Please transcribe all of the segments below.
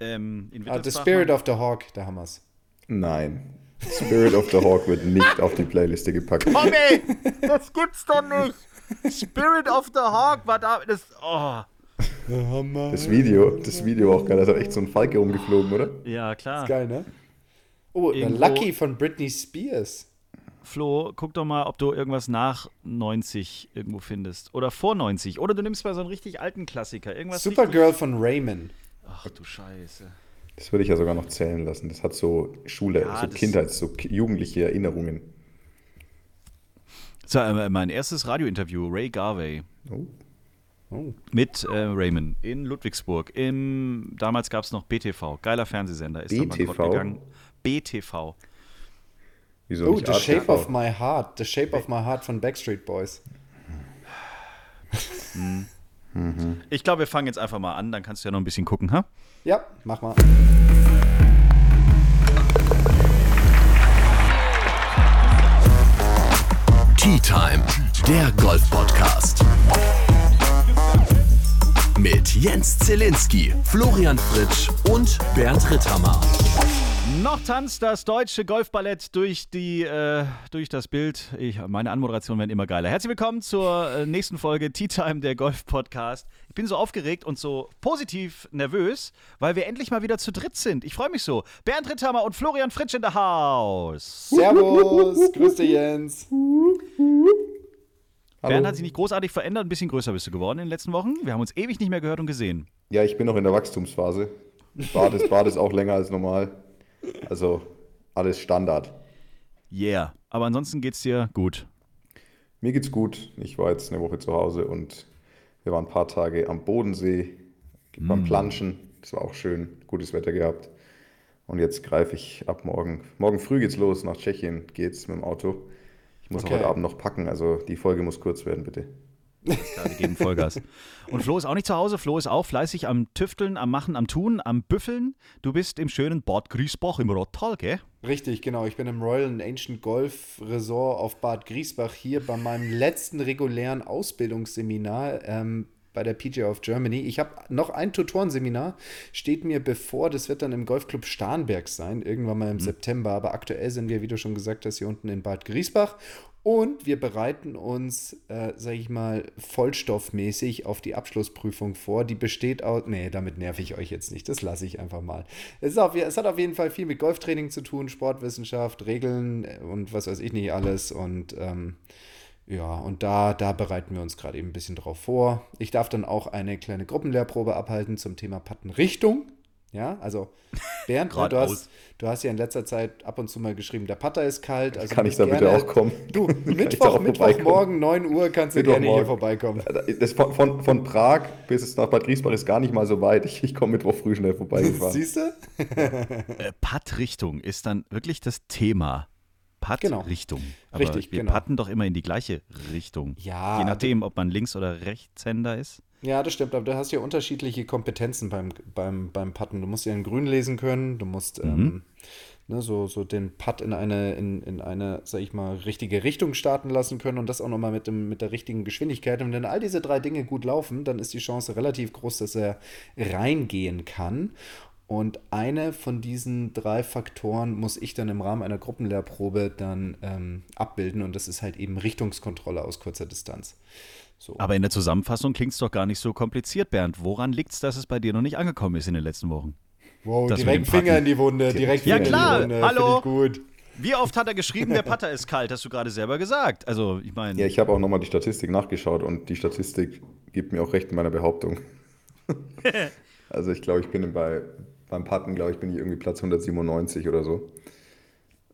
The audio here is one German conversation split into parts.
Ähm, in Ah, the Spirit of the Hawk, da haben wir's. Nein. Spirit of the Hawk wird nicht auf die Playliste gepackt. Komm ey, das gibt's doch nicht. Spirit of the Hawk war da, das, oh. Das Video, das Video auch geil. Da ist echt so ein Falke rumgeflogen, oder? Ja, klar. Geil, ne? Oh, Irgendwo- Lucky von Britney Spears. Flo, guck doch mal, ob du irgendwas nach 90 irgendwo findest. Oder vor 90. Oder du nimmst mal so einen richtig alten Klassiker. Irgendwas Supergirl von Raymond. Ach du Scheiße. Das würde ich ja sogar noch zählen lassen. Das hat so Schule, Ja, so Kindheits-, so jugendliche Erinnerungen. So, äh, mein erstes Radiointerview, Ray Garvey. Oh. Oh. Mit äh, Raymond in Ludwigsburg. Im, damals gab es noch BTV, geiler Fernsehsender. Ist dann BTV? bankrott gegangen. BTV. Wieso Oh, The Shape ATV? of My Heart. The Shape of My Heart von Backstreet Boys. Ich glaube, wir fangen jetzt einfach mal an, dann kannst du ja noch ein bisschen gucken, ha? Ja, mach mal. Tea Time, der Golf-Podcast. Mit Jens Zielinski, Florian Fritsch und Bernd Ritthammer. Noch tanzt das deutsche Golfballett durch, die, äh, durch das Bild. Ich, meine Anmoderationen werden immer geiler. Herzlich willkommen zur äh, nächsten Folge Tea Time, der Golf-Podcast. Ich bin so aufgeregt und so positiv nervös, weil wir endlich mal wieder zu dritt sind. Ich freue mich so. Bernd Ritthammer und Florian Fritsch in the house. Servus, grüß dich Jens. Bernd hat sich nicht großartig verändert, ein bisschen größer bist du geworden in den letzten Wochen. Wir haben uns ewig nicht mehr gehört und gesehen. Ja, ich bin noch in der Wachstumsphase. Bart ist, Bart ist auch länger als normal. Also alles Standard. Yeah. Aber ansonsten geht's dir gut. Mir geht's gut. Ich war jetzt eine Woche zu Hause und wir waren ein paar Tage am Bodensee beim Planschen. Das war auch schön. Gutes Wetter gehabt. Und jetzt greife ich ab morgen. Morgen früh geht's los. Nach Tschechien geht's mit dem Auto. Ich muss Okay. heute Abend noch packen. Also die Folge muss kurz werden, bitte. Ja, wir geben Vollgas. Und Flo ist auch nicht zu Hause. Flo ist auch fleißig am Tüfteln, am Machen, am Tun, am Büffeln. Du bist im schönen Bad Griesbach im Rottal, gell? Richtig, genau. Ich bin im Royal and Ancient Golf Resort auf Bad Griesbach hier bei meinem letzten regulären Ausbildungsseminar ähm, bei der PGA of Germany. Ich habe noch ein Tutorenseminar, steht mir bevor. Das wird dann im Golfclub Starnberg sein, irgendwann mal im September. Aber aktuell sind wir, wie du schon gesagt hast, hier unten in Bad Griesbach. Und wir bereiten uns, äh, sage ich mal, vollstoffmäßig auf die Abschlussprüfung vor. Die besteht aus. Nee, damit nerv ich euch jetzt nicht. Das lasse ich einfach mal. Es, auf, es hat auf jeden Fall viel mit Golftraining zu tun, Sportwissenschaft, Regeln und was weiß ich nicht alles. Und ähm, ja, und da, da bereiten wir uns gerade eben ein bisschen drauf vor. Ich darf dann auch eine kleine Gruppenlehrprobe abhalten zum Thema Pattenrichtung. Ja, also Bernd, ne, du, hast, du hast ja in letzter Zeit ab und zu mal geschrieben, der Putter ist kalt. Also Kann ich da bist bitte gerne- auch kommen? Du, Mittwoch? Mittwochmorgen, 9 Uhr kannst du gerne hier vorbeikommen. Das von, von, von Prag bis es nach Bad Griesbach ist gar nicht mal so weit. Ich, ich komme Mittwoch früh schnell vorbeigefahren. Siehst du? Äh, Pattrichtung ist dann wirklich das Thema. Genau. Pattrichtung. Aber Richtig, wir genau. patten doch immer in die gleiche Richtung. Ja, Je nachdem, ob man Links- oder Rechtshänder ist. Ja, das stimmt, aber du hast ja unterschiedliche Kompetenzen beim, beim, beim Putten. Du musst ja in Grün lesen können, du musst ähm, ne, so, so den Putt in eine, in, in eine, sag ich mal, richtige Richtung starten lassen können und das auch nochmal mit, dem, mit der richtigen Geschwindigkeit. Und wenn all diese drei Dinge gut laufen, dann ist die Chance relativ groß, dass er reingehen kann. Und eine von diesen drei Faktoren muss ich dann im Rahmen einer Gruppenlehrprobe dann ähm, abbilden und das ist halt eben Richtungskontrolle aus kurzer Distanz. So. Aber in der Zusammenfassung klingt es doch gar nicht so kompliziert, Bernd. Woran liegt es, dass es bei dir noch nicht angekommen ist in den letzten Wochen? Wow, Das mit direkt dem Finger in die Wunde, direkt Ja, Finger klar, in die Wunde. hallo. Gut. Wie oft hat er geschrieben, der Putter ist kalt? Hast du gerade selber gesagt. Also, ich meine. Ja, ich habe auch nochmal die Statistik nachgeschaut und die Statistik gibt mir auch recht in meiner Behauptung. also ich glaube, ich bin bei, beim Patten, glaube ich, bin ich irgendwie Platz 197 oder so.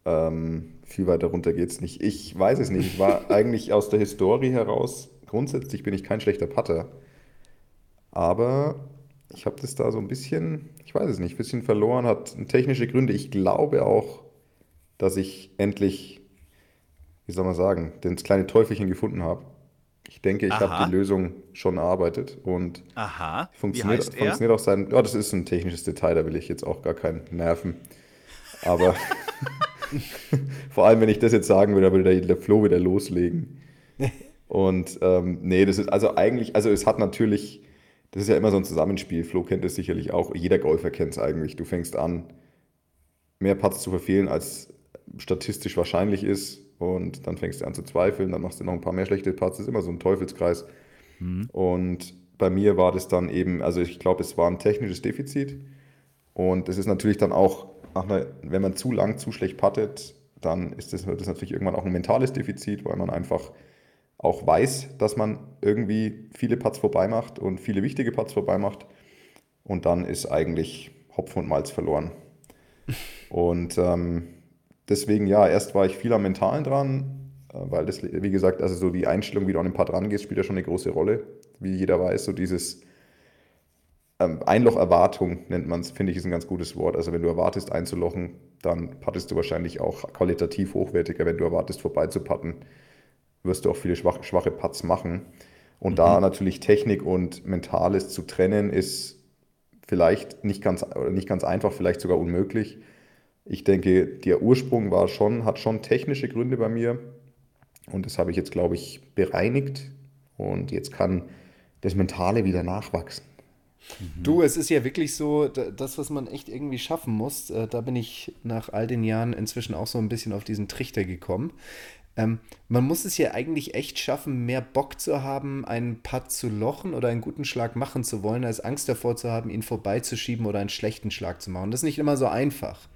Ähm, viel weiter runter geht es nicht. Ich weiß es nicht. Ich war eigentlich aus der Historie heraus, grundsätzlich bin ich kein schlechter Putter. Aber ich habe das da so ein bisschen, ich weiß es nicht, ein bisschen verloren, hat technische Gründe. Ich glaube auch, dass ich endlich, wie soll man sagen, das kleine Teufelchen gefunden habe. Ich denke, ich habe die Lösung schon erarbeitet und Aha. Funktioniert, er? funktioniert auch sein. Ja, das ist ein technisches Detail, da will ich jetzt auch gar keinen nerven. Aber vor allem, wenn ich das jetzt sagen würde, würde der, der Flo wieder loslegen. Und ähm, nee, das ist also eigentlich, also es hat natürlich, das ist ja immer so ein Zusammenspiel. Flo kennt es sicherlich auch, jeder Golfer kennt es eigentlich. Du fängst an, mehr Putts zu verfehlen, als statistisch wahrscheinlich ist. Und dann fängst du an zu zweifeln, dann machst du noch ein paar mehr schlechte Putts. Das ist immer so ein Teufelskreis. Mhm. Und bei mir war das dann eben, also ich glaube, es war ein technisches Defizit. Und es ist natürlich dann auch, einer, wenn man zu lang, zu schlecht puttet, dann ist das, das natürlich irgendwann auch ein mentales Defizit, weil man einfach auch weiß, dass man irgendwie viele Putts vorbei macht und viele wichtige Putts vorbei macht. Und dann ist eigentlich Hopfen und Malz verloren. und ähm, deswegen, ja, erst war ich viel am Mentalen dran, äh, weil das, wie gesagt, also so die Einstellung, wie du an den Putt rangehst, spielt ja schon eine große Rolle. Wie jeder weiß, so dieses ähm, Einlocherwartung nennt man es, finde ich, ist ein ganz gutes Wort. Also wenn du erwartest einzulochen, dann puttest du wahrscheinlich auch qualitativ hochwertiger. Wenn du erwartest vorbeizupatten, wirst du auch viele schwache, schwache Putts machen. Und mhm. da natürlich Technik und Mentales zu trennen, ist vielleicht nicht ganz, nicht ganz einfach, vielleicht sogar unmöglich. Ich denke, der Ursprung war schon, hat schon technische Gründe bei mir. Und das habe ich jetzt, glaube ich, bereinigt. Und jetzt kann das Mentale wieder nachwachsen. Du, es ist ja wirklich so, das, was man echt irgendwie schaffen muss, äh, da bin ich nach all den Jahren inzwischen auch so ein bisschen auf diesen Trichter gekommen. Ähm, man muss es ja eigentlich echt schaffen, mehr Bock zu haben, einen Putt zu lochen oder einen guten Schlag machen zu wollen, als Angst davor zu haben, ihn vorbeizuschieben oder einen schlechten Schlag zu machen. Das ist nicht immer so einfach.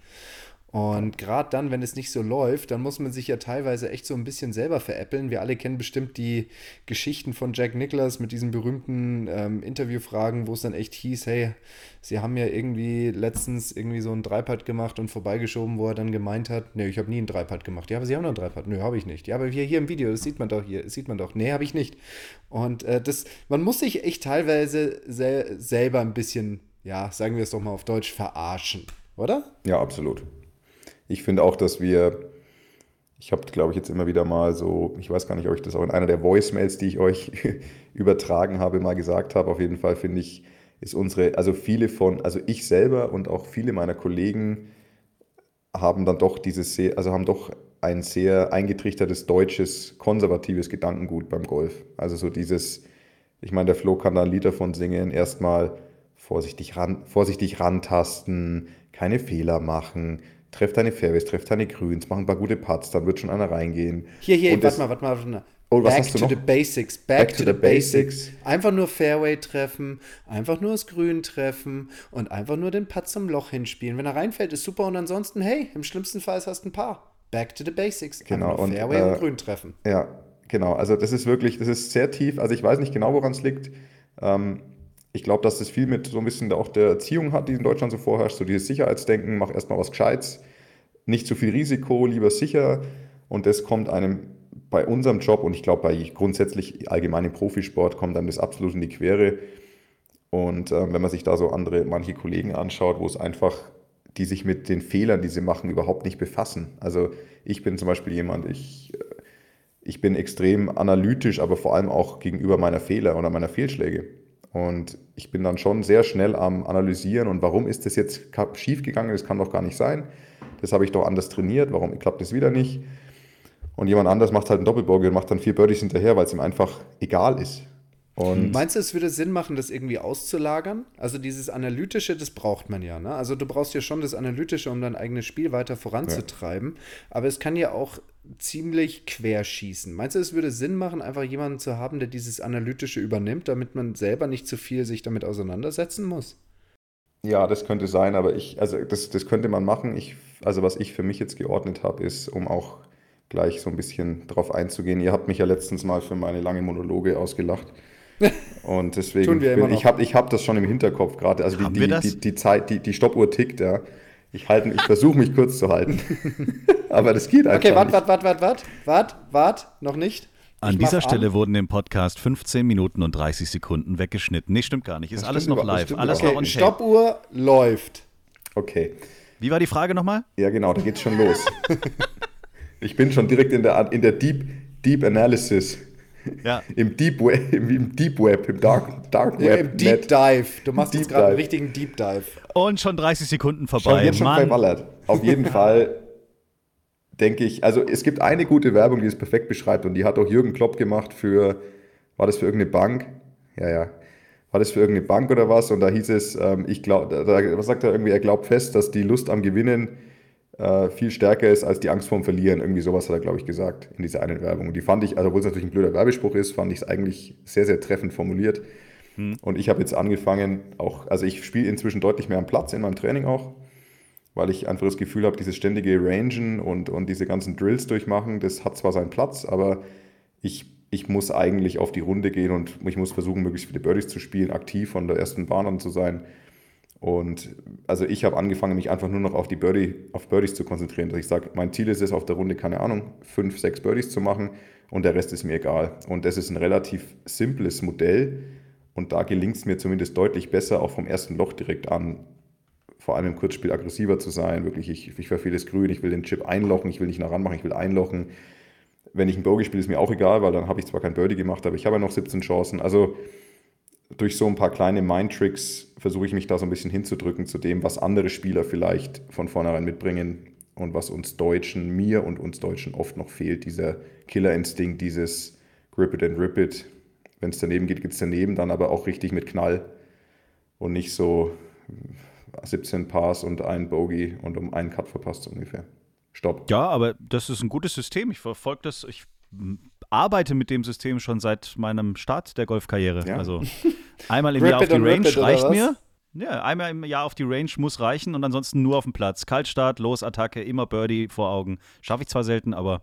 Und gerade dann, wenn es nicht so läuft, dann muss man sich ja teilweise echt so ein bisschen selber veräppeln. Wir alle kennen bestimmt die Geschichten von Jack Nicklaus mit diesen berühmten ähm, Interviewfragen, wo es dann echt hieß, hey, sie haben ja irgendwie letztens irgendwie so einen Dreipad gemacht und vorbeigeschoben, wo er dann gemeint hat, nee, ich habe nie einen Dreipad gemacht. Ja, aber sie haben noch einen Dreipad. Nö, habe ich nicht. Ja, aber hier, hier im Video, das sieht man doch hier, das sieht man doch. Nee, habe ich nicht. Und äh, das, man muss sich echt teilweise sel selber ein bisschen, ja, sagen wir es doch mal auf Deutsch, verarschen, oder? Ja, absolut. Ich finde auch, dass wir, ich habe, glaube ich, jetzt immer wieder mal so, ich weiß gar nicht, ob ich das auch in einer der Voicemails, die ich euch übertragen habe, mal gesagt habe. Auf jeden Fall finde ich, ist unsere, also viele von, also ich selber und auch viele meiner Kollegen haben dann doch dieses also haben doch ein sehr eingetrichtertes deutsches, konservatives Gedankengut beim Golf. Also so dieses, ich meine, der Flo kann da ein Lied davon singen, erstmal vorsichtig, ran, vorsichtig rantasten, keine Fehler machen, treff deine Fairways, treff deine Grüns, mach ein paar gute Putts, dann wird schon einer reingehen. Hier, hier, warte mal, warte mal, warte mal. Oh, back to the basics, back, back to, to, the, basics. basics. Einfach nur Fairway treffen, einfach nur das Grün treffen und einfach nur den Putt zum Loch hinspielen. Wenn er reinfällt, ist super und ansonsten, hey, im schlimmsten Fall hast du ein Paar. Back to the basics. Genau. und, Fairway äh, und Grün treffen. Ja, genau. Also das ist wirklich, das ist sehr tief. Also ich weiß nicht genau, woran es liegt. Ähm, ich glaube, dass das viel mit so ein bisschen auch der Erziehung hat, die in Deutschland so vorherrscht. So dieses Sicherheitsdenken, mach erstmal was Gescheites nicht zu viel Risiko, lieber sicher. Und das kommt einem bei unserem Job und ich glaube bei grundsätzlich allgemein im Profisport kommt einem das absolut in die Quere. Und äh, wenn man sich da so andere, manche Kollegen anschaut, wo es einfach, die sich mit den Fehlern, die sie machen, überhaupt nicht befassen. Also ich bin zum Beispiel jemand, ich, äh, ich bin extrem analytisch, aber vor allem auch gegenüber meiner Fehler oder meiner Fehlschläge. Und ich bin dann schon sehr schnell am Analysieren und warum ist das jetzt schief gegangen, das kann doch gar nicht sein das habe ich doch anders trainiert, warum klappt das wieder nicht? Und jemand anders macht halt einen Doppelbogey und macht dann vier Birdies hinterher, weil es ihm einfach egal ist. Und Meinst du, es würde Sinn machen, das irgendwie auszulagern? Also dieses Analytische, das braucht man ja. Ne? Also du brauchst ja schon das Analytische, um dein eigenes Spiel weiter voranzutreiben. Ja. Aber es kann ja auch ziemlich querschießen. Meinst du, es würde Sinn machen, einfach jemanden zu haben, der dieses Analytische übernimmt, damit man selber nicht zu viel sich damit auseinandersetzen muss? Ja, das könnte sein, aber ich, also das, das könnte man machen. Ich, also was ich für mich jetzt geordnet habe, ist, um auch gleich so ein bisschen drauf einzugehen. Ihr habt mich ja letztens mal für meine lange Monologe ausgelacht. Und deswegen, bin, ich habe ich hab das schon im Hinterkopf gerade. Also die, die, die, die, Zeit, die, die Stoppuhr tickt, ja. Ich, halt, ich versuche mich kurz zu halten. Aber das geht einfach. Okay, warte, warte, warte, warte, warte, warte, warte, noch nicht. An ich dieser Stelle an. wurden im Podcast 15 Minuten und 30 Sekunden weggeschnitten. Nee, stimmt gar nicht. Ist das alles noch live. Alles okay, noch on Stoppuhr läuft. Okay. Wie war die Frage nochmal? Ja, genau, da geht's schon los. ich bin schon direkt in der, in der Deep, Deep Analysis. Ja. Im Deep Web, im, Deep Web, im Dark, Dark Web. Ja, Im Deep Net. Dive. Du machst Deep jetzt gerade einen richtigen Deep Dive. Und schon 30 Sekunden vorbei. Schon jetzt schon Mann. Auf jeden Fall denke ich, also es gibt eine gute Werbung, die es perfekt beschreibt und die hat auch Jürgen Klopp gemacht für, war das für irgendeine Bank? Ja, ja. War das für irgendeine Bank oder was? Und da hieß es, ähm, ich glaube, was sagt er irgendwie, er glaubt fest, dass die Lust am Gewinnen äh, viel stärker ist als die Angst vorm Verlieren. Irgendwie sowas hat er, glaube ich, gesagt in dieser einen Werbung. Und die fand ich, also obwohl es natürlich ein blöder Werbespruch ist, fand ich es eigentlich sehr, sehr treffend formuliert. Hm. Und ich habe jetzt angefangen, auch, also ich spiele inzwischen deutlich mehr am Platz in meinem Training auch weil ich einfach das Gefühl habe, dieses ständige Rangen und, und diese ganzen Drills durchmachen, das hat zwar seinen Platz, aber ich, ich muss eigentlich auf die Runde gehen und ich muss versuchen, möglichst viele Birdies zu spielen, aktiv von der ersten Bahn an zu sein. Und also ich habe angefangen, mich einfach nur noch auf die Birdie, auf Birdies zu konzentrieren. Dass ich sage, mein Ziel ist es auf der Runde, keine Ahnung, fünf, sechs Birdies zu machen und der Rest ist mir egal. Und das ist ein relativ simples Modell und da gelingt es mir zumindest deutlich besser, auch vom ersten Loch direkt an vor allem im Kurzspiel aggressiver zu sein. Wirklich, ich, ich verfehle das Grün, ich will den Chip einlochen, ich will nicht nah ranmachen, ich will einlochen. Wenn ich ein Bogey spiele, ist mir auch egal, weil dann habe ich zwar kein Birdie gemacht, aber ich habe ja noch 17 Chancen. Also durch so ein paar kleine Mind-Tricks versuche ich mich da so ein bisschen hinzudrücken zu dem, was andere Spieler vielleicht von vornherein mitbringen und was uns Deutschen, mir und uns Deutschen oft noch fehlt, dieser Killerinstinkt, dieses Grip it and rip it. Wenn es daneben geht, geht es daneben, dann aber auch richtig mit Knall und nicht so 17 Pars und ein Bogey und um einen Cut verpasst ungefähr. Stopp. Ja, aber das ist ein gutes System. Ich verfolge das, ich arbeite mit dem System schon seit meinem Start der Golfkarriere. Ja. Also einmal im Jahr auf die Range reicht mir. Ja, einmal im Jahr auf die Range muss reichen und ansonsten nur auf dem Platz. Kaltstart, Losattacke, immer Birdie vor Augen. Schaffe ich zwar selten, aber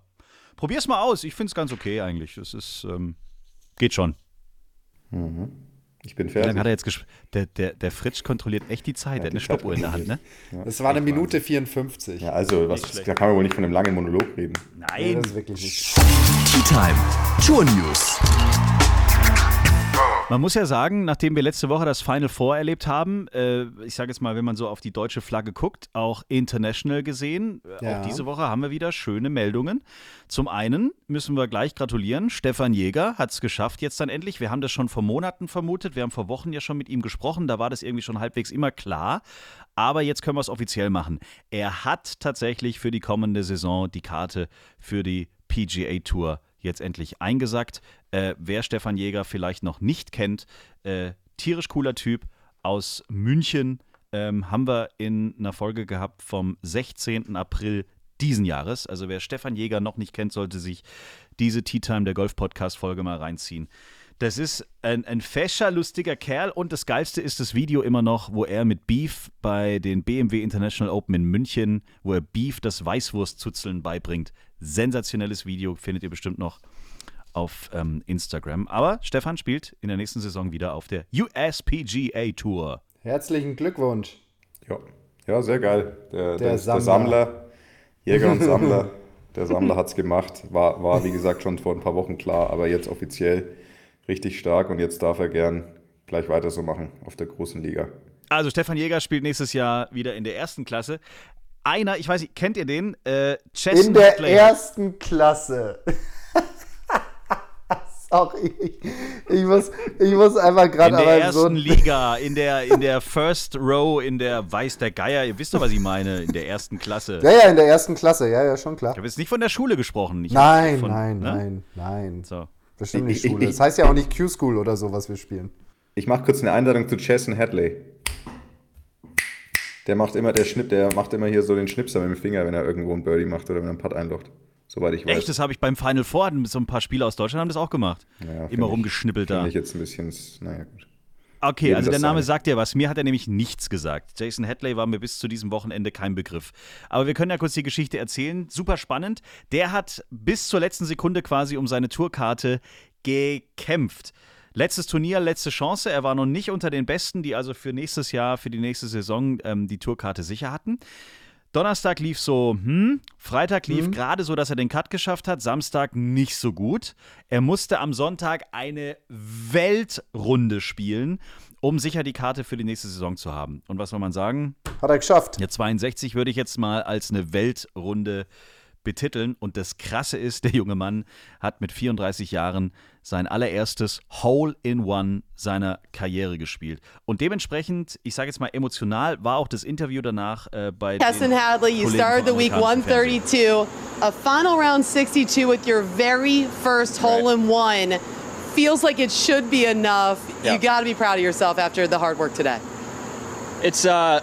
probier's mal aus. Ich finde es ganz okay eigentlich. Es ist, ähm, geht schon. Mhm. Ich bin fertig. Wie hat er jetzt der, der, der Fritsch kontrolliert echt die Zeit. Ja, der hat eine Stoppuhr in der Hand, ne? Ja. Das war eine Minute 54. Ja, also, was, da kann man wohl nicht von einem langen Monolog reden. Nein. Ja, das ist wirklich nicht. Tea Time. Tour News. Man muss ja sagen, nachdem wir letzte Woche das Final Four erlebt haben, äh, ich sage jetzt mal, wenn man so auf die deutsche Flagge guckt, auch international gesehen, äh, ja. auch diese Woche haben wir wieder schöne Meldungen. Zum einen müssen wir gleich gratulieren, Stefan Jäger hat es geschafft jetzt dann endlich. Wir haben das schon vor Monaten vermutet, wir haben vor Wochen ja schon mit ihm gesprochen, da war das irgendwie schon halbwegs immer klar. Aber jetzt können wir es offiziell machen. Er hat tatsächlich für die kommende Saison die Karte für die PGA Tour jetzt endlich eingesackt. Äh, wer Stefan Jäger vielleicht noch nicht kennt, äh, tierisch cooler Typ aus München, ähm, haben wir in einer Folge gehabt vom 16. April diesen Jahres. Also wer Stefan Jäger noch nicht kennt, sollte sich diese Tea Time der Golf Podcast Folge mal reinziehen. Das ist ein, ein fescher, lustiger Kerl und das Geilste ist das Video immer noch, wo er mit Beef bei den BMW International Open in München, wo er Beef das Weißwurstzuzeln beibringt. Sensationelles Video findet ihr bestimmt noch auf ähm, Instagram. Aber Stefan spielt in der nächsten Saison wieder auf der USPGA Tour. Herzlichen Glückwunsch. Ja, ja sehr geil. Der, der, der, Sammler. der Sammler, Jäger und Sammler, der Sammler hat es gemacht. War, war, wie gesagt, schon vor ein paar Wochen klar, aber jetzt offiziell richtig stark und jetzt darf er gern gleich weiter so machen auf der großen Liga. Also Stefan Jäger spielt nächstes Jahr wieder in der ersten Klasse. Einer, ich weiß nicht, kennt ihr den? Äh, in der Play. ersten Klasse. Sorry. Ich muss, ich muss einfach gerade. In der ersten so Liga, in der, in der First Row, in der Weiß der Geier. Ihr wisst doch, was ich meine. In der ersten Klasse. Ja, ja, in der ersten Klasse. Ja, ja, schon klar. Ich habe jetzt nicht von der Schule gesprochen. Ich nein, von, nein, ne? nein, nein. So. Bestimmt nicht Schule. Das heißt ja auch nicht Q-School oder so, was wir spielen. Ich mache kurz eine Einladung zu Jason Hadley. Der macht immer, der Schnipp, der macht immer hier so den Schnipser mit dem Finger, wenn er irgendwo einen Birdie macht oder wenn er einen Putt einlocht. Soweit ich weiß. Echt, das habe ich beim Final Four, so ein paar Spieler aus Deutschland haben das auch gemacht. Ja, immer rumgeschnippelt da. ich jetzt ein bisschen, naja, gut. Okay, also der Name sein. sagt ja was. Mir hat er nämlich nichts gesagt. Jason Hadley war mir bis zu diesem Wochenende kein Begriff. Aber wir können ja kurz die Geschichte erzählen. Super spannend. Der hat bis zur letzten Sekunde quasi um seine Tourkarte gekämpft. Letztes Turnier, letzte Chance. Er war noch nicht unter den Besten, die also für nächstes Jahr, für die nächste Saison ähm, die Tourkarte sicher hatten. Donnerstag lief so, hm, Freitag lief mhm. gerade so, dass er den Cut geschafft hat, Samstag nicht so gut. Er musste am Sonntag eine Weltrunde spielen, um sicher die Karte für die nächste Saison zu haben. Und was soll man sagen? Hat er geschafft. Der 62 würde ich jetzt mal als eine Weltrunde betiteln. Und das Krasse ist, der junge Mann hat mit 34 Jahren sein allererstes Hole-in-One seiner Karriere gespielt. Und dementsprechend, ich sage jetzt mal emotional, war auch das Interview danach äh, bei Kesson Hadley, you started the week amerikanischen Fernsehen. 132, a final round 62 with your very first hole in one. Feels like it should be enough. Yeah. You got to be proud of yourself after the hard work today. It's uh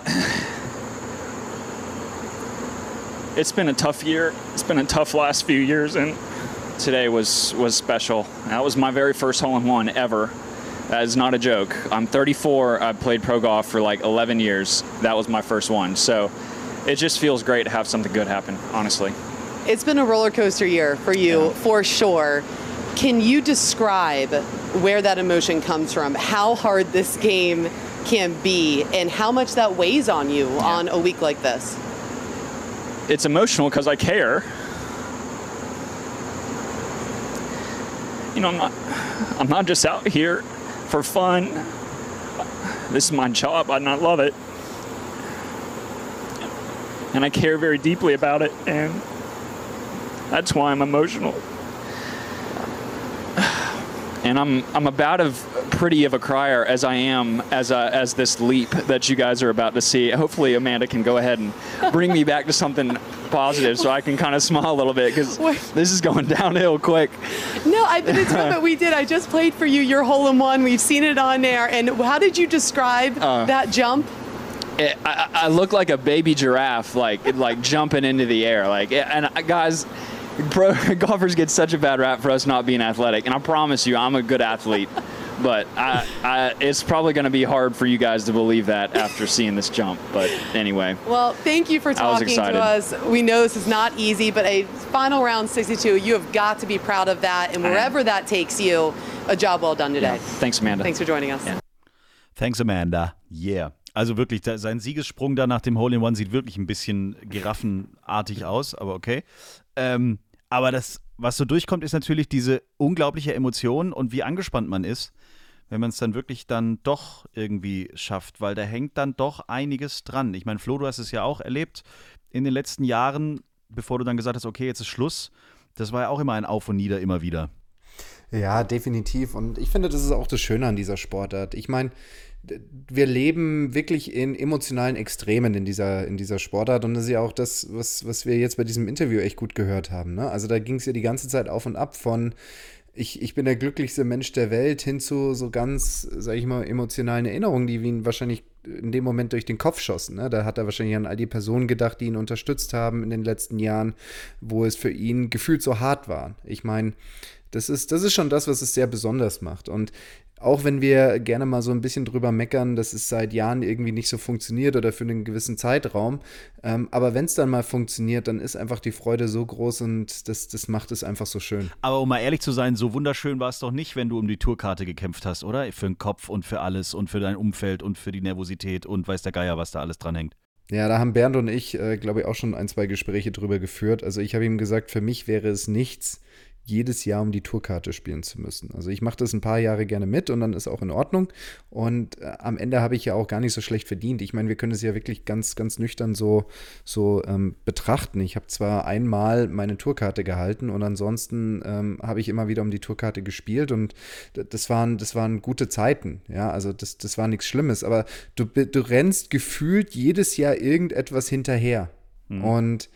it's been a tough year. It's been a tough last few years and today was was special. That was my very first hole in one ever. That is not a joke. I'm 34. I've played pro golf for like 11 years. That was my first one. So it just feels great to have something good happen, honestly. It's been a roller coaster year for you, for sure. Can you describe where that emotion comes from? How hard this game can be, and how much that weighs on you on a week like this? It's emotional because I care. You know, I'm not I'm not just out here for fun. This is my job I love it. And I care very deeply about it and that's why I'm emotional. And I'm I'm about as pretty of a crier as I am as a, as this leap that you guys are about to see. Hopefully Amanda can go ahead and bring me back to something positive so I can kind of smile a little bit because this is going downhill quick. No, I didn't tell but we did. I just played for you your hole in one. We've seen it on air. And how did you describe uh. that jump? it, I, I look like a baby giraffe, like like jumping into the air, like and I- guys. Pro golfers get such a bad rap for us not being athletic, and I promise you, I'm a good athlete. But I, I, it's probably going to be hard for you guys to believe that after seeing this jump. But anyway, Well, thank you for talking to us. We know this is not easy, but a final round 62, you have got to be proud of that. And wherever that takes you, a job well done today. thanks, Amanda. Thanks for joining us. Yeah. Thanks, Amanda. Yeah. Also wirklich, da, sein Siegessprung da nach dem Hole-in-One sieht wirklich ein bisschen giraffenartig aus, aber okay. Ähm, aber das, was so durchkommt, ist natürlich diese unglaubliche Emotion und wie angespannt man ist, wenn man es dann wirklich dann doch irgendwie schafft, weil da hängt dann doch einiges dran. Ich meine, Flo, du hast es ja auch erlebt in den letzten Jahren, bevor du dann gesagt hast, okay, jetzt ist Schluss. Das war ja auch immer ein Auf und Nieder immer wieder. Ja, definitiv. Und ich finde, das ist auch das Schöne an dieser Sportart. Ich meine, wir leben wirklich in emotionalen Extremen in dieser, in dieser Sportart. Und das ist ja auch das, was, was wir jetzt bei diesem Interview echt gut gehört haben. Ne? Also da ging es ja die ganze Zeit auf und ab von ich, ich bin der glücklichste Mensch der Welt hin zu so ganz, sag ich mal, emotionalen Erinnerungen, die ihn wahrscheinlich in dem Moment durch den Kopf schossen. Ne? Da hat er wahrscheinlich an all die Personen gedacht, die ihn unterstützt haben in den letzten Jahren, wo es für ihn gefühlt so hart war. Ich meine, das ist, das ist schon das, was es sehr besonders macht. Und auch wenn wir gerne mal so ein bisschen drüber meckern, dass es seit Jahren irgendwie nicht so funktioniert oder für einen gewissen Zeitraum, ähm, aber wenn es dann mal funktioniert, dann ist einfach die Freude so groß und das, das macht es einfach so schön. Aber um mal ehrlich zu sein, so wunderschön war es doch nicht, wenn du um die Tourkarte gekämpft hast, oder? Für den Kopf und für alles und für dein Umfeld und für die Nervosität und weiß der Geier, was da alles dranhängt. Ja, da haben Bernd und ich, äh, glaube ich, auch schon ein, zwei Gespräche drüber geführt. Also ich habe ihm gesagt, für mich wäre es nichts, jedes Jahr um die Tourkarte spielen zu müssen. Also ich mache das ein paar Jahre gerne mit und dann ist auch in Ordnung. Und äh, am Ende habe ich ja auch gar nicht so schlecht verdient. Ich meine, wir können es ja wirklich ganz, ganz nüchtern so, so ähm, betrachten. Ich habe zwar einmal meine Tourkarte gehalten und ansonsten ähm, habe ich immer wieder um die Tourkarte gespielt und das waren, das waren gute Zeiten. Ja, also das, das war nichts Schlimmes. Aber du, du rennst gefühlt jedes Jahr irgendetwas hinterher. Und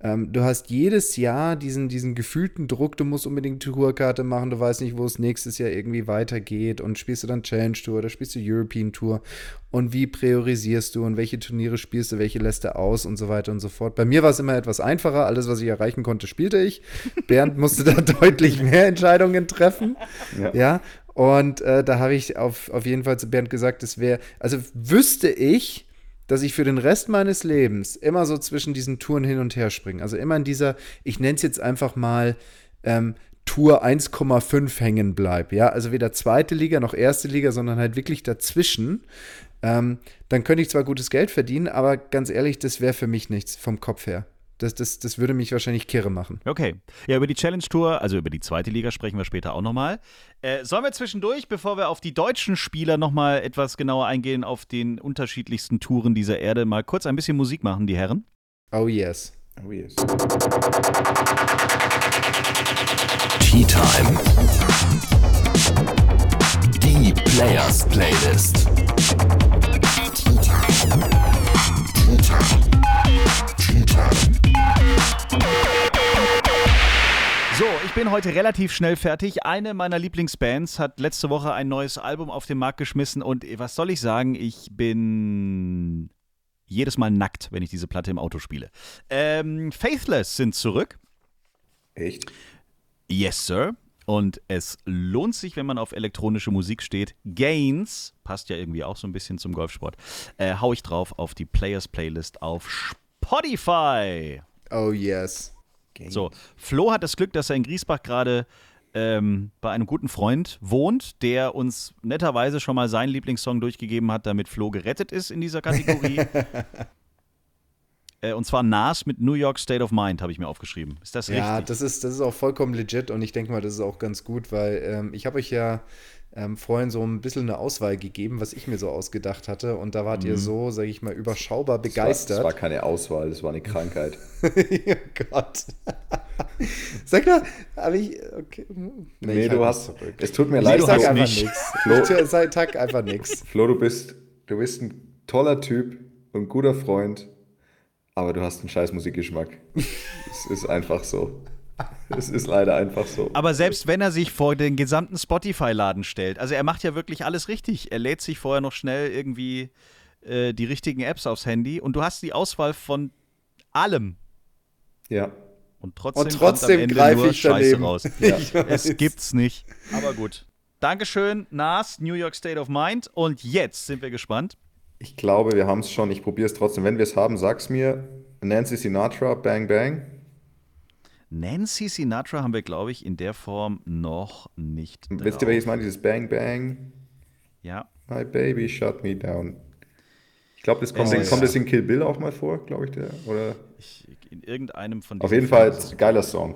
ähm, du hast jedes Jahr diesen, diesen gefühlten Druck, du musst unbedingt die Tourkarte machen, du weißt nicht, wo es nächstes Jahr irgendwie weitergeht und spielst du dann Challenge Tour oder spielst du European Tour und wie priorisierst du und welche Turniere spielst du, welche lässt du aus und so weiter und so fort. Bei mir war es immer etwas einfacher, alles, was ich erreichen konnte, spielte ich. Bernd musste da deutlich mehr Entscheidungen treffen. Ja. Ja, und äh, da habe ich auf, auf jeden Fall zu Bernd gesagt, es wäre, also wüsste ich, dass ich für den Rest meines Lebens immer so zwischen diesen Touren hin und her springe. Also immer in dieser, ich nenne es jetzt einfach mal ähm, Tour 1,5 hängen bleib. Ja, also weder zweite Liga noch erste Liga, sondern halt wirklich dazwischen. Ähm, dann könnte ich zwar gutes Geld verdienen, aber ganz ehrlich, das wäre für mich nichts vom Kopf her. Das, das, das würde mich wahrscheinlich kirre machen. Okay. Ja, über die Challenge Tour, also über die zweite Liga sprechen wir später auch nochmal. Äh, sollen wir zwischendurch, bevor wir auf die deutschen Spieler nochmal etwas genauer eingehen, auf den unterschiedlichsten Touren dieser Erde, mal kurz ein bisschen Musik machen, die Herren? Oh yes. Oh yes. Tea Time. Die Players Playlist. Bin heute relativ schnell fertig. Eine meiner Lieblingsbands hat letzte Woche ein neues Album auf den Markt geschmissen und was soll ich sagen? Ich bin jedes Mal nackt, wenn ich diese Platte im Auto spiele. Ähm, Faithless sind zurück. Echt? Yes, Sir. Und es lohnt sich, wenn man auf elektronische Musik steht. Gains, passt ja irgendwie auch so ein bisschen zum Golfsport, äh, hau ich drauf auf die Players Playlist auf Spotify. Oh yes. So, Flo hat das Glück, dass er in Griesbach gerade ähm, bei einem guten Freund wohnt, der uns netterweise schon mal seinen Lieblingssong durchgegeben hat, damit Flo gerettet ist in dieser Kategorie. äh, und zwar Nas mit New York State of Mind, habe ich mir aufgeschrieben. Ist das Ja, richtig? das ist, das ist auch vollkommen legit und ich denke mal, das ist auch ganz gut, weil ähm, ich habe euch ja ähm, vorhin so ein bisschen eine Auswahl gegeben, was ich mir so ausgedacht hatte und da wart ihr so, sage ich mal, überschaubar Das war, begeistert. das war keine Auswahl, das war eine Krankheit. oh Gott. Sag mal, habe ich. Okay. Nee, Nee, ich du hast. zurück. Es tut mir Ich leid, sag hast einfach nicht. nichts. Flo- Ich sag einfach nichts. Flo, du bist, du bist ein toller Typ und guter Freund, aber du hast einen scheiß Musikgeschmack. es ist einfach so. Es ist leider einfach so. Aber selbst wenn er sich vor den gesamten Spotify-Laden stellt, also er macht ja wirklich alles richtig. Er lädt sich vorher noch schnell irgendwie äh, die richtigen Apps aufs Handy und du hast die Auswahl von allem. Ja. Und trotzdem, Und trotzdem kommt am Ende greife nur ich Scheiße daneben. raus. Ich Es gibt's nicht. Aber gut. Dankeschön, Nas, New York State of Mind. Und jetzt sind wir gespannt. Ich glaube, wir haben es schon. Ich probiere es trotzdem. Wenn wir es haben, sag's mir. Nancy Sinatra, Bang Bang. Nancy Sinatra haben wir, glaube ich, in der Form noch nicht. Wisst ihr, drauf. welches meine? Dieses Bang Bang. Ja. My baby shut me down. Ich glaube, das kommt, Oh, in, ja. kommt das in Kill Bill auch mal vor, glaube ich, der. Oder Ich, in irgendeinem von auf jeden Fall geiler Song.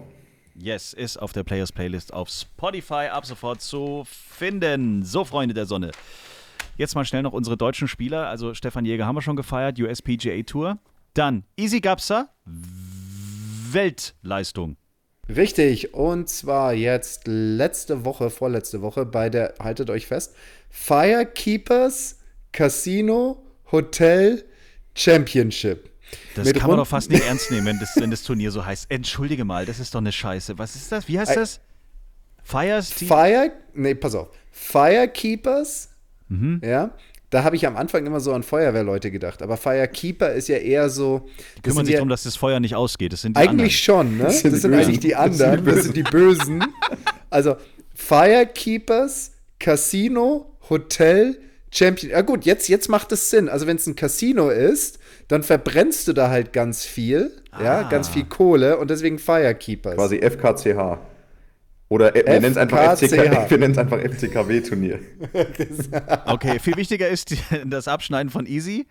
Yes, ist auf der Players Playlist auf Spotify ab sofort zu finden. So, Freunde der Sonne. Jetzt mal schnell noch unsere deutschen Spieler. Also Stefan Jäger haben wir schon gefeiert, USPGA Tour. Dann Easy Gapsa, Weltleistung. Richtig, und zwar jetzt letzte Woche, vorletzte Woche bei der, haltet euch fest, Firekeepers Casino Hotel Championship. Das Mit kann man doch fast nicht ernst nehmen, wenn das, wenn das Turnier so heißt. Entschuldige mal, das ist doch eine Scheiße. Was ist das? Wie heißt das? Fire? Fire, nee, pass auf, Firekeepers, Mhm. ja, da habe ich am Anfang immer so an Feuerwehrleute gedacht, aber Firekeeper ist ja eher so, das Kümmern sind sich ja, darum, dass das Feuer nicht ausgeht. Das sind die Eigentlich schon, ne? Das sind sind, die Bösen. eigentlich die Das sind die anderen, das sind die Bösen. Also Firekeepers, Casino, Hotel, Champion. Ja gut, jetzt, jetzt macht es Sinn. Also wenn es ein Casino ist, dann verbrennst du da halt ganz viel, ja, ganz viel Kohle und deswegen Firekeepers. Quasi FKCH. Oder äh, wir nennen es einfach. FCK, einfach FCKW-Turnier. Okay, viel wichtiger ist das Abschneiden von Easy.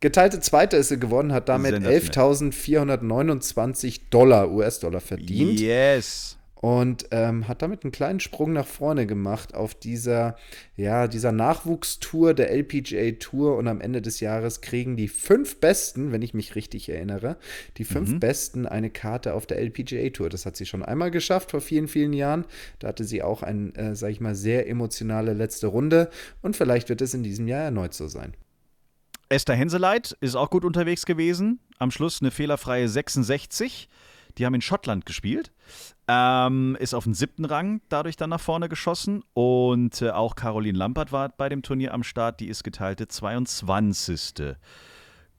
Geteilte Zweite ist sie gewonnen, hat damit Sensationell. 11.429 Dollar, US-Dollar verdient. Yes. Und ähm, hat damit einen kleinen Sprung nach vorne gemacht auf dieser, ja, dieser Nachwuchstour der LPGA Tour und am Ende des Jahres kriegen die fünf Besten, wenn ich mich richtig erinnere, die fünf Besten eine Karte auf der LPGA Tour. Das hat sie schon einmal geschafft vor vielen, vielen Jahren. Da hatte sie auch eine, äh, sag ich mal, sehr emotionale letzte Runde und vielleicht wird es in diesem Jahr erneut so sein. Esther Henseleit ist auch gut unterwegs gewesen. Am Schluss eine fehlerfreie 66. Die haben in Schottland gespielt. Ähm, ist auf den siebten Rang dadurch dann nach vorne geschossen. Und äh, auch Caroline Lampert war bei dem Turnier am Start. Die ist geteilte 22.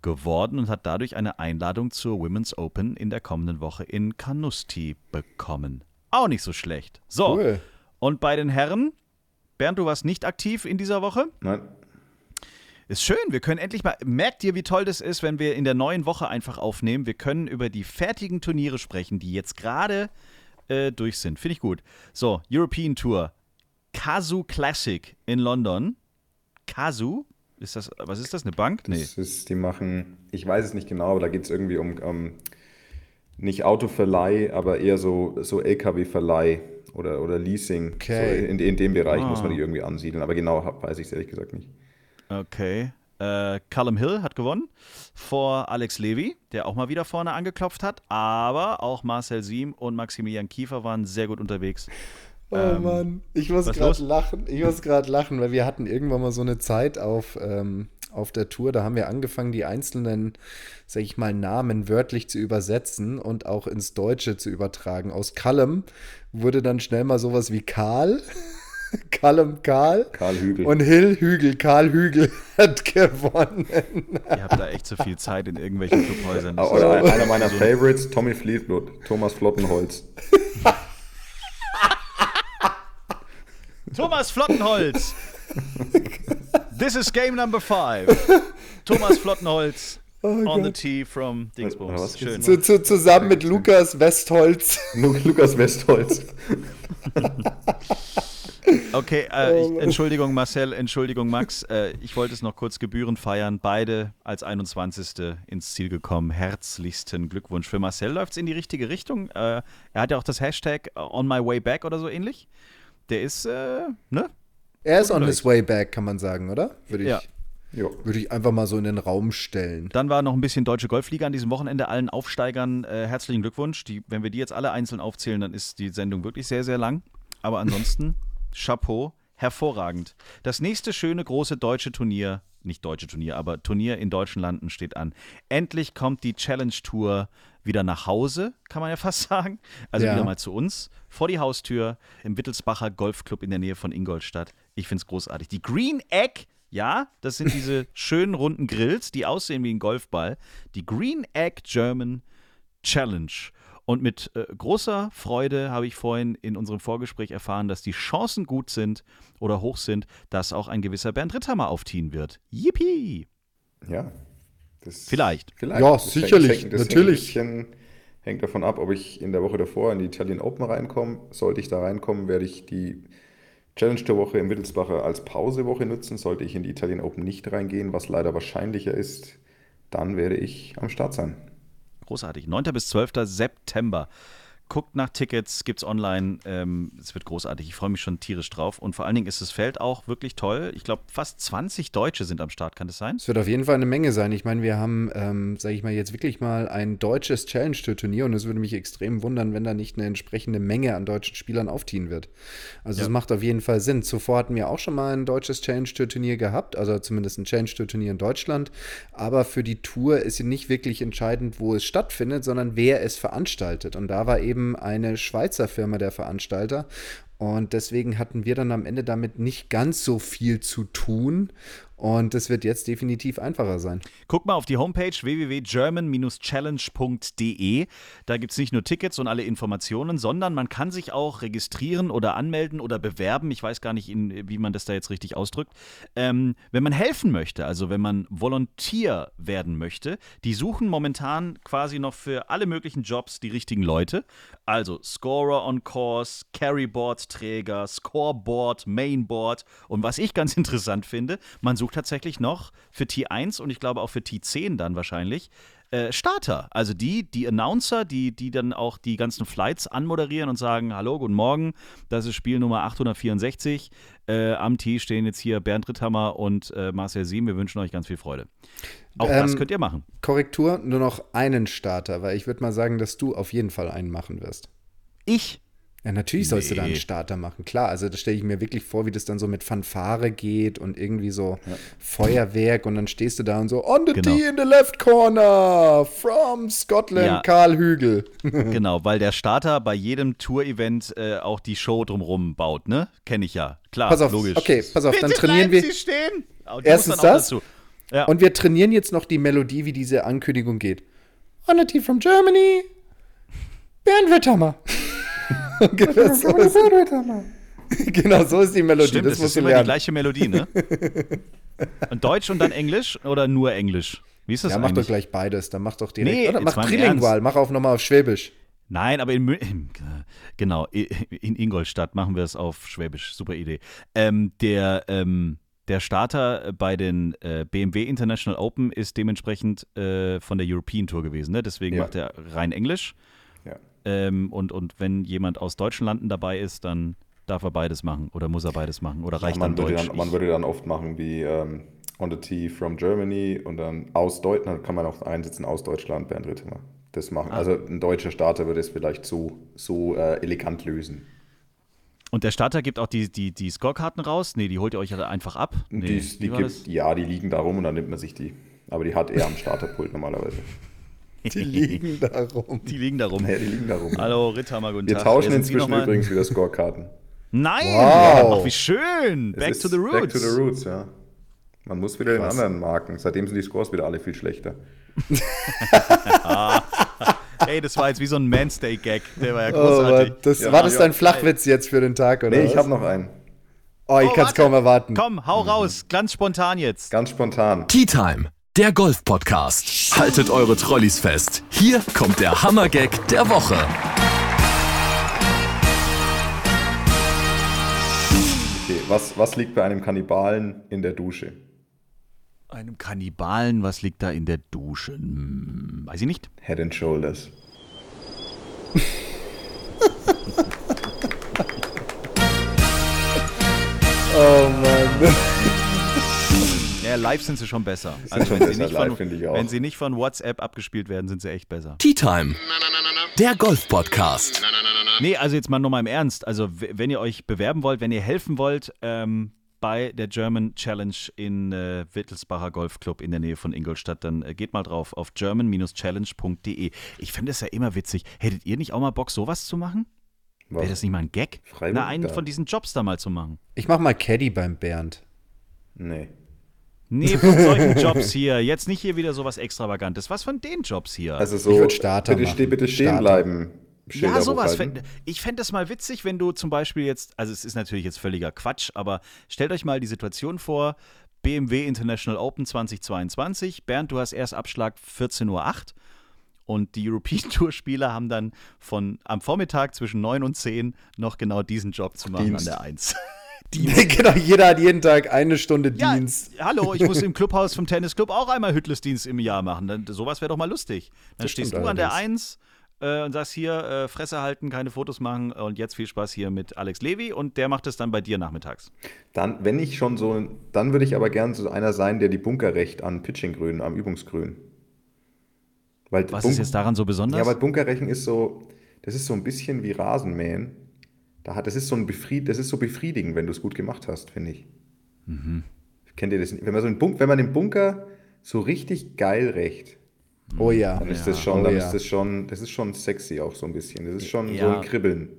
geworden und hat dadurch eine Einladung zur Women's Open in der kommenden Woche in Carnoustie bekommen. Auch nicht so schlecht. So, Cool. und bei den Herren, Bernd, du warst nicht aktiv in dieser Woche? Nein? Ist schön, wir können endlich mal. Merkt ihr, wie toll das ist, wenn wir in der neuen Woche einfach aufnehmen? Wir können über die fertigen Turniere sprechen, die jetzt gerade äh, durch sind. Finde ich gut. So, European Tour. Kazoo Classic in London. Kazoo? Ist das, was ist das, eine Bank? Nee. Das ist, die machen, ich weiß es nicht genau, aber da geht es irgendwie um, um nicht Autoverleih, aber eher so, so LKW-Verleih oder, oder Leasing. Okay. So in, in dem Bereich muss Ah. man die irgendwie ansiedeln. Aber genau weiß ich es ehrlich gesagt nicht. Okay. Äh, Callum Hill hat gewonnen vor Alex Levy, der auch mal wieder vorne angeklopft hat. Aber auch Marcel Siem und Maximilian Kiefer waren sehr gut unterwegs. Oh ähm, Mann, ich muss gerade lachen. Ich muss gerade lachen, weil wir hatten irgendwann mal so eine Zeit auf, ähm, auf der Tour, da haben wir angefangen, die einzelnen, sag ich mal, Namen wörtlich zu übersetzen und auch ins Deutsche zu übertragen. Aus Callum wurde dann schnell mal sowas wie Karl. Callum Karl. Karl Hügel. Und Hill Hügel. Karl Hügel hat gewonnen. Ihr habt da echt so viel Zeit in irgendwelchen Clubhäusern. Oder ein, einer meiner Favorites, Tommy Fleetwood, Thomas Flottenholz. Thomas Flottenholz. This is game number five. Thomas Flottenholz. Oh on Gott. the tee from Dingsbums. Schön. Zu, zu, zusammen mit Lukas Westholz. Lukas Westholz. Okay, äh, ich, Entschuldigung Marcel, Entschuldigung Max. Äh, ich wollte es noch kurz Gebühren feiern. Beide als 21. ins Ziel gekommen. Herzlichsten Glückwunsch. Für Marcel läuft es in die richtige Richtung. Äh, er hat ja auch das Hashtag On My Way Back oder so ähnlich. Der ist, äh, ne? Er ist on his way back, kann man sagen, oder? Würde ich, ja. Jo. Würde ich einfach mal so in den Raum stellen. Dann war noch ein bisschen Deutsche Golfliga an diesem Wochenende. Allen Aufsteigern äh, herzlichen Glückwunsch. Die, wenn wir die jetzt alle einzeln aufzählen, dann ist die Sendung wirklich sehr, sehr lang. Aber ansonsten Chapeau, hervorragend. Das nächste schöne große deutsche Turnier, nicht deutsche Turnier, aber Turnier in deutschen Landen steht an. Endlich kommt die Challenge Tour wieder nach Hause, kann man ja fast sagen. Also ja. wieder mal zu uns, vor die Haustür im Wittelsbacher Golfclub in der Nähe von Ingolstadt. Ich finde es großartig. Die Green Egg ja, das sind diese schönen runden Grills, die aussehen wie ein Golfball. Die Green Egg German Challenge. Und mit äh, großer Freude habe ich vorhin in unserem Vorgespräch erfahren, dass die Chancen gut sind oder hoch sind, dass auch ein gewisser Bernd Ritthammer aufziehen wird. Yippie! Ja. vielleicht. vielleicht. Ja, das sicherlich. Hängt, natürlich. Hängt, hängt davon ab, ob ich in der Woche davor in die Italian Open reinkomme. Sollte ich da reinkommen, werde ich die Challenge Tour Woche im Wittelsbacher als Pausewoche nutzen. Sollte ich in die Italian Open nicht reingehen, was leider wahrscheinlicher ist, dann werde ich am Start sein. Großartig. 9. bis 12. September. Guckt nach Tickets, gibt's online. Ähm, es wird großartig. Ich freue mich schon tierisch drauf. Und vor allen Dingen ist das Feld auch wirklich toll. Ich glaube, fast 20 Deutsche sind am Start. Kann das sein? Es wird auf jeden Fall eine Menge sein. Ich meine, wir haben, ähm, sage ich mal, jetzt wirklich mal ein deutsches Challenge-Turnier und es würde mich extrem wundern, wenn da nicht eine entsprechende Menge an deutschen Spielern aufziehen wird. Also es macht auf jeden Fall Sinn. Zuvor hatten wir auch schon mal ein deutsches Challenge-Turnier gehabt, also zumindest ein Challenge-Turnier in Deutschland. Aber für die Tour ist nicht wirklich entscheidend, wo es stattfindet, sondern wer es veranstaltet. Und da war eben eben eine Schweizer Firma der Veranstalter. Und deswegen hatten wir dann am Ende damit nicht ganz so viel zu tun. Und es wird jetzt definitiv einfacher sein. Guck mal auf die Homepage www.german-challenge.de. Da gibt es nicht nur Tickets und alle Informationen, sondern man kann sich auch registrieren oder anmelden oder bewerben. Ich weiß gar nicht, wie man das da jetzt richtig ausdrückt. Ähm, wenn man helfen möchte, also wenn man Volontier werden möchte, die suchen momentan quasi noch für alle möglichen Jobs die richtigen Leute. Also Scorer on Course, Carryboard-Träger, Scoreboard, Mainboard. Und was ich ganz interessant finde, man sucht tatsächlich noch für T1 und ich glaube auch für T10 dann wahrscheinlich äh, Starter. Also die, die Announcer, die, die dann auch die ganzen Flights anmoderieren und sagen: Hallo, guten Morgen, das ist Spiel Nummer 864. Äh, am Tee stehen jetzt hier Bernd Ritthammer und äh, Marcel Sieben. Wir wünschen euch ganz viel Freude. Auch ähm, das könnt ihr machen. Korrektur: nur noch einen Starter, weil ich würde mal sagen, dass du auf jeden Fall einen machen wirst. Ich? Ja, natürlich sollst nee. du da einen Starter machen, klar. Also da stelle ich mir wirklich vor, wie das dann so mit Fanfare geht und irgendwie so ja. Feuerwerk und dann stehst du da und so, on the genau. tee in the left corner, from Scotland, ja. Karl Hügel. genau, weil der Starter bei jedem Tour-Event äh, auch die Show drumherum baut, ne? Kenne ich ja. Klar, pass auf, logisch. Okay, pass auf, Bitte dann trainieren wir. Sie stehen. Erstens das. Ja. Und wir trainieren jetzt noch die Melodie, wie diese Ankündigung geht. On the tee from Germany, Bernd Witthammer. genau, so ist, genau so ist die Melodie. Stimmt, das, das ist immer lernen. die gleiche Melodie, ne? und Deutsch und dann Englisch oder nur Englisch? Wie ist das ja, eigentlich? mach doch gleich beides. Dann mach doch direkt. Nee, oder mach trilingual. Mach auch nochmal auf Schwäbisch. Nein, aber in, in, genau, in Ingolstadt machen wir es auf Schwäbisch. Super Idee. Ähm, der, ähm, der Starter bei den äh, BMW International Open ist dementsprechend äh, von der European Tour gewesen. Ne? Deswegen ja. macht er rein Englisch. Ähm, und, und wenn jemand aus deutschen Landen dabei ist, dann darf er beides machen oder muss er beides machen oder reicht ja, man dann Deutsch? Dann, man würde dann oft machen wie ähm, on the tee from Germany und dann aus Deutschland, kann man auch einsetzen aus Deutschland, Bernd Rittimer. Das machen. Also ein deutscher Starter würde es vielleicht so, so äh, elegant lösen. Und der Starter gibt auch die, die, die Scorekarten raus? Nee, die holt ihr euch ja einfach ab? Nee, die, die gibt, ja, die liegen da rum und dann nimmt man sich die. Aber die hat er am Starterpult normalerweise. Die liegen da rum. Die liegen da rum. Naja, die liegen da rum. Hallo Ritthammer, guten Wir Tag. tauschen Wer inzwischen übrigens wieder Scorekarten. Nein! Wow. Ach, wie schön! Es Back to the roots. Back to the roots, ja. Man muss wieder Krass. den anderen marken. Seitdem sind die Scores wieder alle viel schlechter. Ey, das war jetzt wie so ein Manstay-Gag. Der war ja Oh, großartig. das, Ja, war das ja. dein Flachwitz jetzt für den Tag, oder? Nee, ich habe noch einen. Oh, ich Oh, kann es kaum erwarten. Komm, hau raus. Ganz spontan jetzt. Ganz spontan. Tea Time, der Golf-Podcast. Haltet eure Trolleys fest. Hier kommt der Hammer-Gag der Woche. Okay, was, was liegt bei einem Kannibalen in der Dusche? Einem Kannibalen, was liegt da in der Dusche? Hm, weiß ich nicht. Head and Shoulders. Oh Mann. Live sind sie schon besser. Also wenn sie, nicht live von, finde ich auch. wenn sie nicht von WhatsApp abgespielt werden, sind sie echt besser. Tea Time, der Golf-Podcast. Nee, also jetzt mal nur mal im Ernst. Also, wenn ihr euch bewerben wollt, wenn ihr helfen wollt, ähm, bei der German Challenge in äh, Wittelsbacher Golfclub in der Nähe von Ingolstadt, dann äh, geht mal drauf auf german-challenge.de. Ich finde es ja immer witzig. Hättet ihr nicht auch mal Bock, sowas zu machen? Wäre das nicht mal ein Gag? Freiwillig Na, einen da. von diesen Jobs da mal zu machen. Ich mach mal Caddy beim Bernd. Nee. Nee, von solchen Jobs hier. Jetzt nicht hier wieder sowas Extravagantes. Was von den Jobs hier? Also so, Ich würd Starter bitte, ste bitte stehen Starter. bleiben. Schilder Ja, sowas. hochhalten. Fänd, ich fände das mal witzig, wenn du zum Beispiel jetzt, also es ist natürlich jetzt völliger Quatsch, aber stellt euch mal die Situation vor, BMW International Open 2022. Bernd, du hast erst Abschlag 14.08 Uhr und die European Tour Spieler haben dann von am Vormittag zwischen 9 und 10 noch genau diesen Job zu machen Dienst. an der 1. genau, jeder hat jeden Tag eine Stunde Ja, Dienst. hallo, ich muss im Clubhaus vom Tennisclub auch einmal Hüttlesdienst im Jahr machen. Dann, sowas wäre doch mal lustig. Dann Das stehst du an der. 1 äh, und sagst hier, äh, Fresse halten, keine Fotos machen und jetzt viel Spaß hier mit Alex Levy und der macht es dann bei dir nachmittags. Dann, wenn ich schon so, dann würde ich aber gern so einer sein, der die Bunkerrecht an Pitchinggrün, am Übungsgrün. Weil Was Bunk- ist jetzt daran so besonders? Ja, weil Bunkerrechen ist so, das ist so ein bisschen wie Rasenmähen. Da hat, das ist so ein Befried, das ist so befriedigend, wenn du es gut gemacht hast, finde ich. Mhm. Kennt ihr das? nicht? Wenn man so einen Bunker, wenn man den Bunker so richtig geil rächt, Oh ja. dann ist das schon, Oh dann ja. ist das schon, das ist schon sexy auch so ein bisschen. Das ist schon so Ja. ein Kribbeln.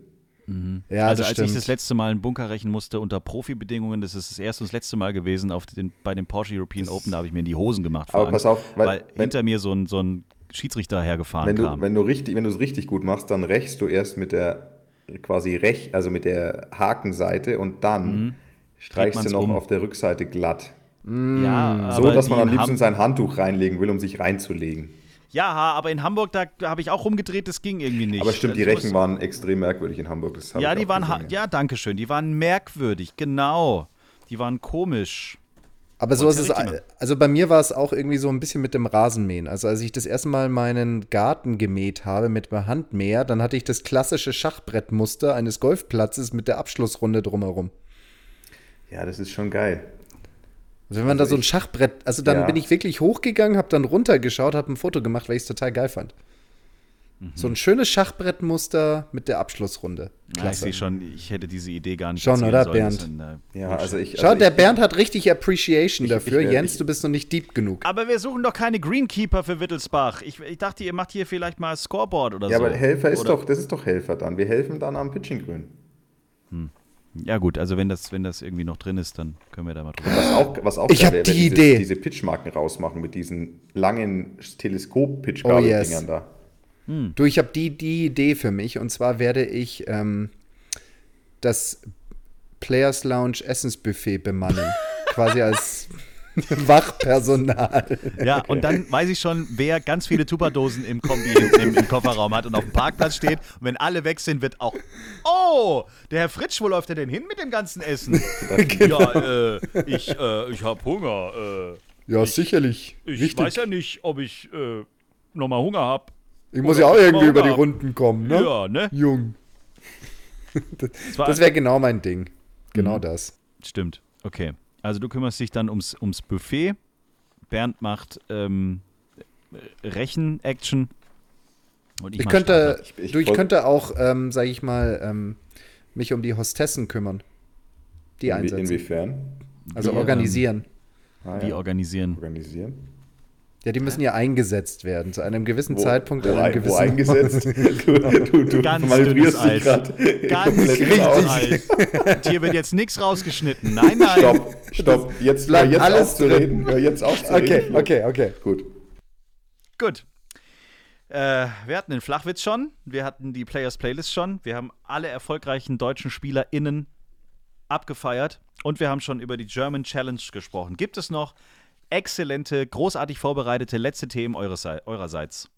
Ja, also das als stimmt. ich das letzte Mal einen Bunker rächen musste unter Profibedingungen, das ist das erste und das letzte Mal gewesen auf den, bei dem Porsche European Open, da habe ich mir in die Hosen gemacht. vor Aber Angst, pass auf, weil- weil, wenn- hinter mir so ein, so ein Schiedsrichter hergefahren Wenn du, kam. wenn du richtig, wenn du es richtig gut machst, dann rächst du erst mit der quasi rech, also mit der Hakenseite und dann streichst man's du noch um. auf der Rückseite glatt. ja, So, dass man am liebsten Ham- sein Handtuch reinlegen will, um sich reinzulegen. Ja, aber in Hamburg, da, habe ich auch rumgedreht, das ging irgendwie nicht. Aber stimmt, die Also, Rechen waren extrem merkwürdig in Hamburg. Ja, die waren, gesehen. ja, danke schön, die waren merkwürdig, genau. Die waren komisch. Aber so ist es, also bei mir war es auch irgendwie so ein bisschen mit dem Rasenmähen. Also als ich das erste Mal meinen Garten gemäht habe mit meinem Handmäher, dann hatte ich das klassische Schachbrettmuster eines Golfplatzes mit der Abschlussrunde drumherum. Ja, das ist schon geil. Also wenn man da so ein Schachbrett, also dann Ja. bin ich wirklich hochgegangen, habe dann runtergeschaut, habe ein Foto gemacht, weil ich es total geil fand. Mhm. So ein schönes Schachbrettmuster mit der Abschlussrunde. Ja, ich Klasse. sehe schon, ich hätte diese Idee gar nicht Schon, oder, sollen. Bernd? Äh, Ja, also ich. Schau, also der ich, Bernd hat richtig Appreciation Ich- dafür. ich Jens, ich- du bist noch nicht deep genug. Aber wir suchen doch keine Greenkeeper für Wittelsbach. Ich, ich dachte, ihr macht hier vielleicht mal Scoreboard oder Ja, so. aber Helfer ist oder, doch, das ist doch Helfer dann. Wir helfen dann am Pitchinggrün. Ja, gut, also wenn das, wenn das irgendwie noch drin ist, dann können wir da mal drüber. Was auch, was auch Ich geil hab wäre, die wenn diese, Idee. diese Pitchmarken rausmachen mit diesen langen Oh, Teleskop-Pitchgabel-Dingern yes. da. Du, ich habe die, die Idee für mich. Und zwar werde ich ähm, das Players Lounge Essensbuffet bemannen. quasi als Wachpersonal. Ja, und dann weiß ich schon, wer ganz viele Tupperdosen im Kombi im, im, Kofferraum hat und auf dem Parkplatz steht. Und wenn alle weg sind, wird auch. Oh, der Herr Fritsch, wo läuft er denn hin mit dem ganzen Essen? Genau. Ja, äh, ich, äh, ich habe Hunger. Äh, Ja, sicherlich. ich Wichtig. weiß ja nicht, ob ich äh, nochmal Hunger habe. Ich muss oder ja auch irgendwie über die. Runden kommen, ne? Ja, ne? Jung. Das wäre genau mein Ding. Mhm. Genau das. Stimmt. Okay. Also du kümmerst dich dann ums, ums Buffet. Bernd macht ähm, Rechen-Action. Und ich, Ich könnte. Ich- ich du, ich könnte auch, ähm, sage ich mal, ähm, mich um die Hostessen kümmern. Die Inwie- einsetzen. Inwiefern? Also Wie, organisieren. Ah, Wie ja. organisieren. Organisieren? Ja, die müssen ja eingesetzt werden. Zu einem gewissen Zeitpunkt. wo, an einem ein- gewissen wo eingesetzt? Du, du, du Ganz dünnes dich Eis. gerade Ganz Aus. Eis. Hier wird jetzt nichts rausgeschnitten. Nein, nein. Stopp, stopp. Jetzt, hör bleibt jetzt alles zu reden. Hör jetzt auf zu Okay, reden. okay, okay. Gut. Gut. Äh, wir hatten den Flachwitz schon, wir hatten die Players Playlist schon, wir haben alle erfolgreichen deutschen SpielerInnen abgefeiert und wir haben schon über die German Challenge gesprochen. Gibt es noch exzellente, großartig vorbereitete letzte Themen eures, eurerseits?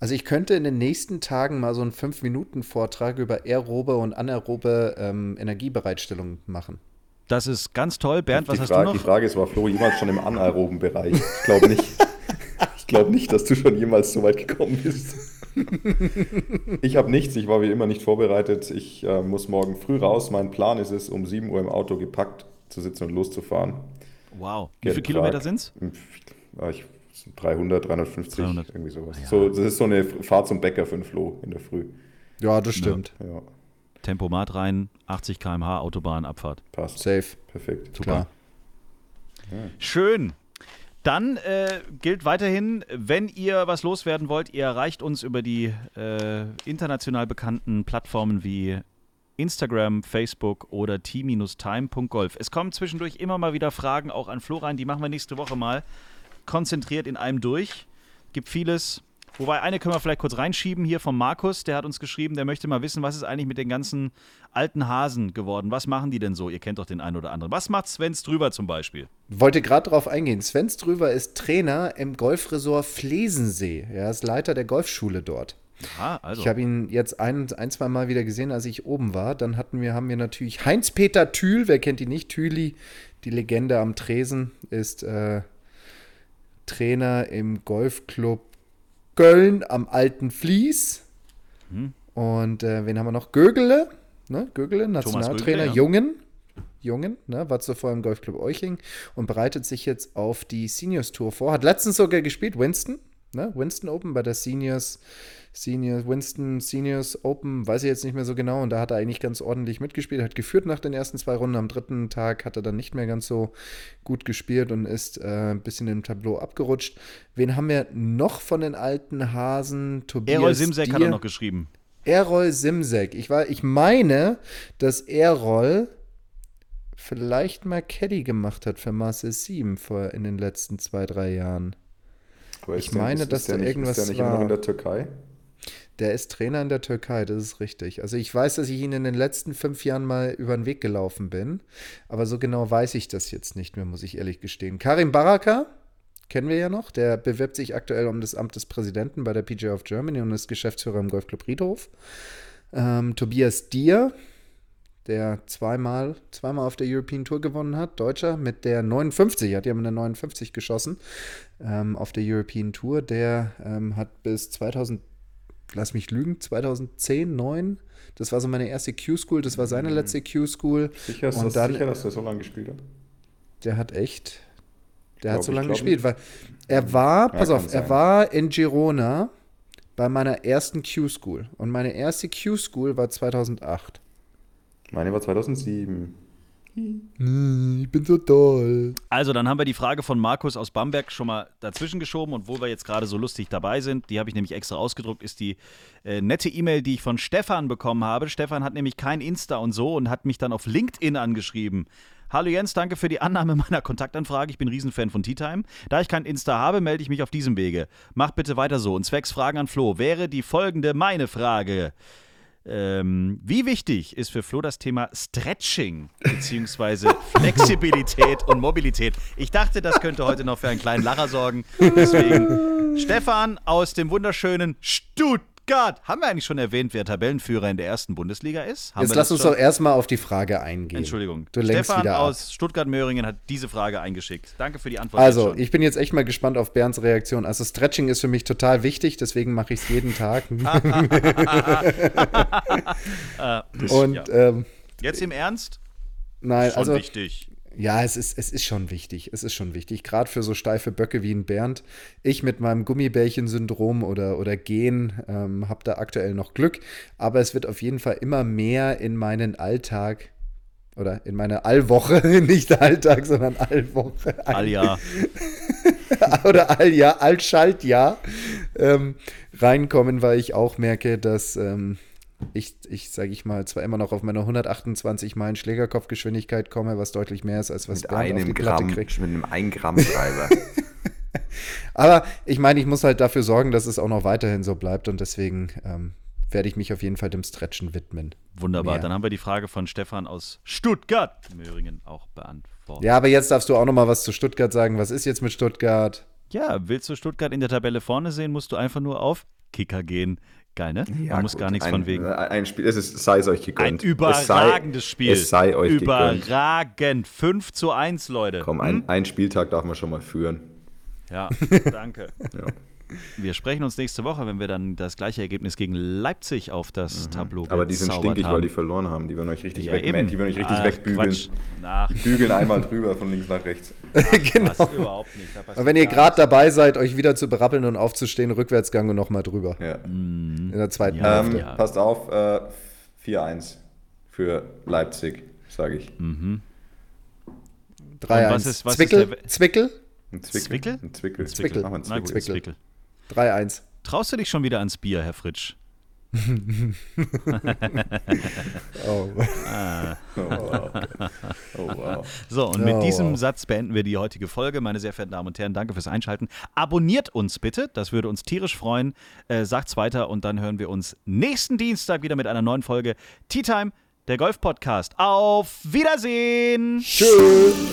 Also ich könnte in den nächsten Tagen mal so einen 5-Minuten-Vortrag über aerobe und anaerobe ähm, Energiebereitstellung machen. Das ist ganz toll. Bernd, was die, hast Frage, du die noch? Frage ist, war Flo jemals schon im anaeroben Bereich? Ich glaube nicht. ich glaube nicht, dass du schon jemals so weit gekommen bist. ich habe nichts. Ich war wie immer nicht vorbereitet. Ich äh, muss morgen früh raus. Mein Plan ist es, um 7 Uhr im Auto gepackt zu sitzen und loszufahren. Wow. Wie viele Kilometer sind es? Ja, ich, 300, 350, 300. irgendwie sowas. So, das ist so eine Fahrt zum Bäcker für den Flo in der Früh. Ja, das stimmt. Ja, Tempomat rein, 80 km/h, Autobahn, Abfahrt. passt. Safe. Perfekt. Klar. Schön. Dann äh, gilt weiterhin, wenn ihr was loswerden wollt, ihr erreicht uns über die äh, international bekannten Plattformen wie Instagram, Facebook oder t-time.golf. Es kommen zwischendurch immer mal wieder Fragen auch an Flo rein, die machen wir nächste Woche mal konzentriert in einem durch. Gibt vieles. Wobei eine können wir vielleicht kurz reinschieben hier von Markus, der hat uns geschrieben, der möchte mal wissen, was ist eigentlich mit den ganzen alten Hasen geworden? Was machen die denn so? Ihr kennt doch den einen oder anderen. Was macht Svens drüber zum Beispiel? Wollte gerade drauf eingehen. Sven Ströver ist Trainer im Golfresort Flesensee. Er ist Leiter der Golfschule dort. Ah, also. Ich habe ihn jetzt ein, ein, zwei Mal wieder gesehen, als ich oben war. Dann hatten wir, haben wir natürlich Heinz-Peter Thül, wer kennt ihn nicht? Thüli, die Legende am Tresen, ist äh, Trainer im Golfclub Köln am Alten Fließ. Hm. Und äh, wen haben wir noch? Gögele, ne? Gögele, Nationaltrainer, Gögele, ja. Jungen. Jungen, ne, war zuvor im Golfclub Euching und bereitet sich jetzt auf die Seniors Tour vor. Hat letztens sogar gespielt, Winston, ne, Winston Open bei der Seniors, Seniors, Winston Seniors Open, weiß ich jetzt nicht mehr so genau. Und da hat er eigentlich ganz ordentlich mitgespielt, hat geführt nach den ersten zwei Runden. Am dritten Tag hat er dann nicht mehr ganz so gut gespielt und ist äh, ein bisschen im Tableau abgerutscht. Wen haben wir noch von den alten Hasen? Tobias Errol Simsek hat Dier. er noch geschrieben. Errol Simsek. Ich, war, ich meine, dass Errol vielleicht mal Caddy gemacht hat für Master 7 vor, in den letzten zwei, drei Jahren. Aber Ich meine, dass der da nicht, irgendwas Ist der nicht immer noch war. in der Türkei? Der ist Trainer in der Türkei, das ist richtig. Also ich weiß, dass ich ihn in den letzten fünf Jahren mal über den Weg gelaufen bin, aber so genau weiß ich das jetzt nicht mehr, muss ich ehrlich gestehen. Karim Baraka, kennen wir ja noch, der bewirbt sich aktuell um das Amt des Präsidenten bei der PGA of Germany und ist Geschäftsführer im Golfclub Riedhof. Ähm, Tobias Dier, der zweimal, zweimal auf der European Tour gewonnen hat, Deutscher, mit der 59, hat ja mit der 59 geschossen ähm, auf der European Tour. Der ähm, hat bis 2000, lass mich lügen, 2010, 9, das war so meine erste Q-School, das war seine letzte Q-School. Sicher, ist Und das dann- sicher, dass der so lange gespielt hat? Der hat echt, der Glaub hat so lange gespielt, weil er war, pass kann auf, er sein. war in Girona bei meiner ersten Q-School und meine erste Q-School war 2008. Meine war 2007. Ich bin so toll. Also, dann haben wir die Frage von Markus aus Bamberg schon mal dazwischen geschoben und wo wir jetzt gerade so lustig dabei sind, die habe ich nämlich extra ausgedruckt, ist die äh, nette E-Mail, die ich von Stefan bekommen habe. Stefan hat nämlich kein Insta und so und hat mich dann auf LinkedIn angeschrieben. Hallo Jens, danke für die Annahme meiner Kontaktanfrage. Ich bin Riesenfan von Tea Time. Da ich kein Insta habe, melde ich mich auf diesem Wege. Macht bitte weiter so. Und zwecks Fragen an Flo wäre die folgende meine Frage. Ähm, wie wichtig ist für Flo das Thema Stretching beziehungsweise Flexibilität und Mobilität? Ich dachte, das könnte heute noch für einen kleinen Lacher sorgen. Deswegen Stefan aus dem wunderschönen Stuttgart. Haben wir eigentlich schon erwähnt, wer Tabellenführer in der ersten Bundesliga ist? Haben Jetzt wir lass uns schon? doch erstmal auf die Frage eingehen. Entschuldigung. Du lenkst Stefan aus Stuttgart-Möhringen hat diese Frage eingeschickt. Danke für die Antwort. Also, ich bin jetzt echt mal gespannt auf Bernds Reaktion. Also, Stretching ist für mich total wichtig, deswegen mache ich es jeden Tag. Und ja. ähm, Jetzt im Ernst? nein, Schon also wichtig. Ja, es ist, es ist schon wichtig. Es ist schon wichtig. Gerade für so steife Böcke wie ein Bernd. Ich mit meinem Gummibärchen-Syndrom oder, oder Gen ähm, habe da aktuell noch Glück. Aber es wird auf jeden Fall immer mehr in meinen Alltag oder in meine Allwoche, nicht Alltag, sondern Allwoche. Alljahr. oder Alljahr, Allschaltjahr ähm, reinkommen, weil ich auch merke, dass ähm, ich, ich sage ich mal, zwar immer noch auf meine 128 Meilen Schlägerkopfgeschwindigkeit komme, was deutlich mehr ist, als was Mit Bernd auf die einem Platte Gramm, kriegt. mit einem 1 Gramm Treiber. Aber ich meine, ich muss halt dafür sorgen, dass es auch noch weiterhin so bleibt und deswegen ähm, werde ich mich auf jeden Fall dem Stretchen widmen. Wunderbar. Mehr. Dann haben wir die Frage von Stefan aus Stuttgart im Übrigen auch beantwortet. Ja, aber jetzt darfst du auch noch mal was zu Stuttgart sagen. Was ist jetzt mit Stuttgart? Ja, willst du Stuttgart in der Tabelle vorne sehen, musst du einfach nur auf Kicker gehen. Geil, ne? Man muss gut, gar nichts ein, von wegen. Ein Spiel, es ist, sei es euch gegönnt. Ein überragendes es sei, Spiel. Es sei euch gegönnt. Überragend. 5 zu 1, Leute. Komm, ein, ein Spieltag darf man schon mal führen. Ja, danke. Ja. Wir sprechen uns nächste Woche, wenn wir dann das gleiche Ergebnis gegen Leipzig auf das Tableau Mhm. Aber die sind stinkig, haben. weil die verloren haben. Die werden euch richtig ja, weg, die werden euch richtig Ach, wegbügeln. Bügeln einmal drüber von links nach rechts. genau. was überhaupt nicht. Und wenn ihr gerade dabei seid, euch wieder zu berappeln und aufzustehen, Rückwärtsgang und noch mal drüber. Ja. In der zweiten Ja. Ähm, Ja. Passt auf, äh, 4-1 für Leipzig, sage ich. 3-1. was ist- was ist Zwickel? der- Zwickel? Ein Zwickel? Zwickel? Ein Zwickel. Zwickel. Na gut, Zwickel. Zwickel. 3-1. Traust du dich schon wieder ans Bier, Herr Fritsch? Oh. Oh, wow. So, und mit Oh, diesem wow. Satz beenden wir die heutige Folge. Meine sehr verehrten Damen und Herren, danke fürs Einschalten. Abonniert uns bitte, das würde uns tierisch freuen. Äh, sagt's weiter und dann hören wir uns nächsten Dienstag wieder mit einer neuen Folge Tea Time, der Golf-Podcast. Auf Wiedersehen! Tschüss.